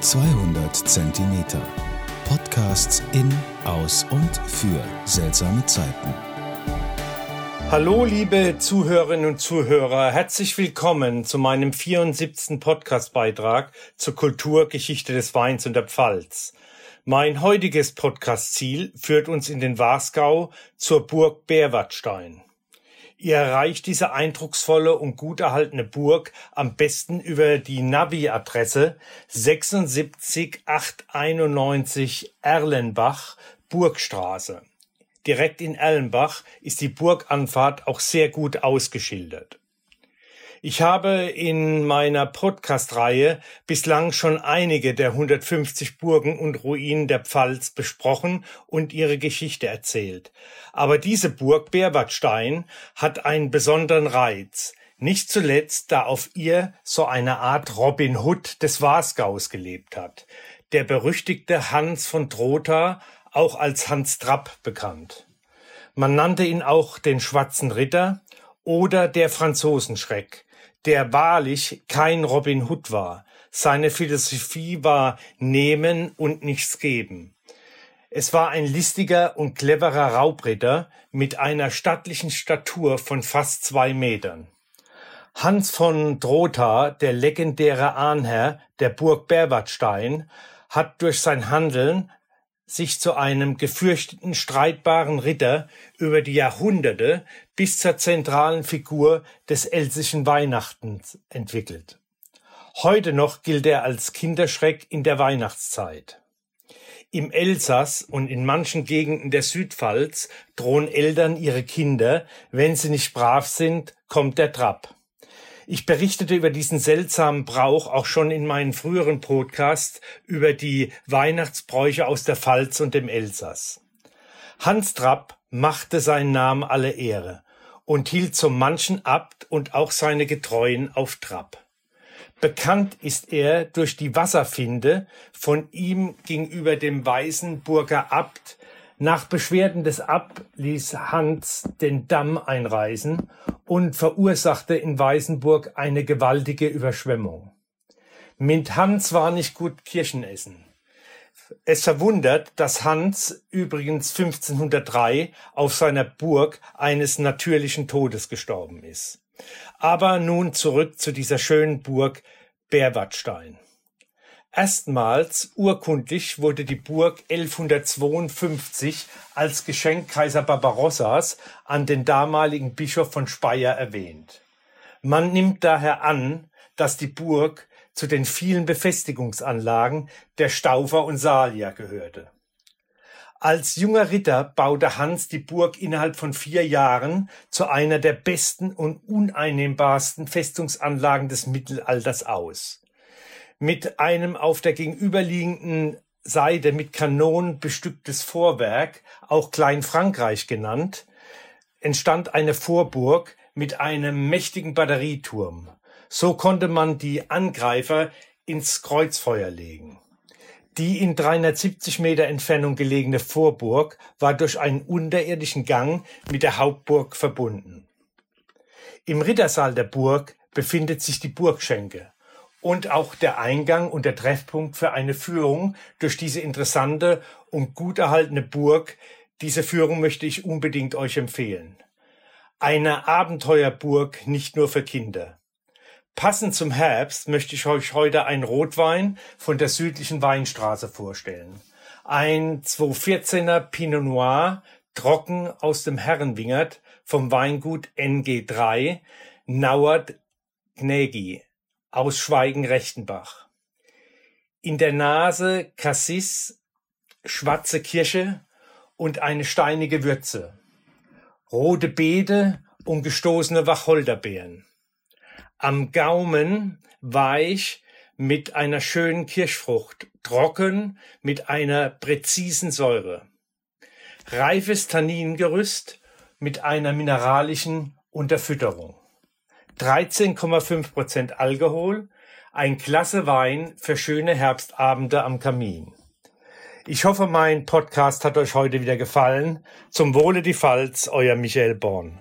200 Zentimeter. Podcasts in, aus und für seltsame Zeiten. Hallo, liebe Zuhörerinnen und Zuhörer. Herzlich willkommen zu meinem 74. Podcastbeitrag zur Kulturgeschichte des Weins und der Pfalz. Mein heutiges Podcastziel führt uns in den Wasgau zur Burg Berwartstein. Ihr erreicht diese eindrucksvolle und gut erhaltene Burg am besten über die Navi-Adresse 76891 Erlenbach, Burgstraße. Direkt in Erlenbach ist die Burganfahrt auch sehr gut ausgeschildert. Ich habe in meiner Podcast-Reihe bislang schon einige der 150 Burgen und Ruinen der Pfalz besprochen und ihre Geschichte erzählt. Aber diese Burg Berwartstein hat einen besonderen Reiz. Nicht zuletzt, da auf ihr so eine Art Robin Hood des Wasgaus gelebt hat. Der berüchtigte Hans von Trotha, auch als Hans Trapp bekannt. Man nannte ihn auch den Schwarzen Ritter oder der Franzosenschreck, der wahrlich kein Robin Hood war. Seine Philosophie war nehmen und nichts geben. Es war ein listiger und cleverer Raubritter mit einer stattlichen Statur von fast zwei Metern. Hans von Drotha, der legendäre Ahnherr der Burg Berwartstein, hat durch sein Handeln sich zu einem gefürchteten, streitbaren Ritter über die Jahrhunderte bis zur zentralen Figur des elsischen Weihnachtens entwickelt. Heute noch gilt er als Kinderschreck in der Weihnachtszeit. Im Elsass und in manchen Gegenden der Südpfalz drohen Eltern ihre Kinder, wenn sie nicht brav sind, kommt der Trab. Ich berichtete über diesen seltsamen Brauch auch schon in meinen früheren Podcasts über die Weihnachtsbräuche aus der Pfalz und dem Elsass. Hans Trapp machte seinen Namen alle Ehre und hielt so manchen Abt und auch seine Getreuen auf Trab. Bekannt ist er durch die Wasserfinde von ihm gegenüber dem Weißenburger Abt. Nach Beschwerden des Abt ließ Hans den Damm einreißen und verursachte in Weißenburg eine gewaltige Überschwemmung. Mit Hans war nicht gut Kirschenessen. Es verwundert, dass Hans übrigens 1503 auf seiner Burg eines natürlichen Todes gestorben ist. Aber nun zurück zu dieser schönen Burg Berwartstein. Erstmals urkundlich wurde die Burg 1152 als Geschenk Kaiser Barbarossas an den damaligen Bischof von Speyer erwähnt. Man nimmt daher an, dass die Burg zu den vielen Befestigungsanlagen der Staufer und Salier gehörte. Als junger Ritter baute Hans die Burg innerhalb von vier Jahren zu einer der besten und uneinnehmbarsten Festungsanlagen des Mittelalters aus mit einem auf der gegenüberliegenden Seite mit Kanonen bestücktes Vorwerk, auch Klein Frankreich genannt, entstand eine Vorburg mit einem mächtigen Batterieturm. So konnte man die Angreifer ins Kreuzfeuer legen. Die in 370 Meter Entfernung gelegene Vorburg war durch einen unterirdischen Gang mit der Hauptburg verbunden. Im Rittersaal der Burg befindet sich die Burgschenke, und auch der Eingang und der Treffpunkt für eine Führung durch diese interessante und gut erhaltene Burg. Diese Führung möchte ich unbedingt euch empfehlen. Eine Abenteuerburg nicht nur für Kinder. Passend zum Herbst möchte ich euch heute einen Rotwein von der südlichen Weinstraße vorstellen. Ein 214er Pinot Noir, trocken aus dem Herrenwingert vom Weingut NG3, Nauert Gnägi aus Schweigen-Rechtenbach. In der Nase Cassis, schwarze Kirsche und eine steinige Würze. Rote Beete und gestoßene Wacholderbeeren. Am Gaumen weich mit einer schönen Kirschfrucht, trocken mit einer präzisen Säure. Reifes Tanningerüst mit einer mineralischen Unterfütterung. 13,5 Prozent Alkohol, ein klasse Wein für schöne Herbstabende am Kamin. Ich hoffe, mein Podcast hat euch heute wieder gefallen. Zum Wohle die Pfalz, euer Michael Born.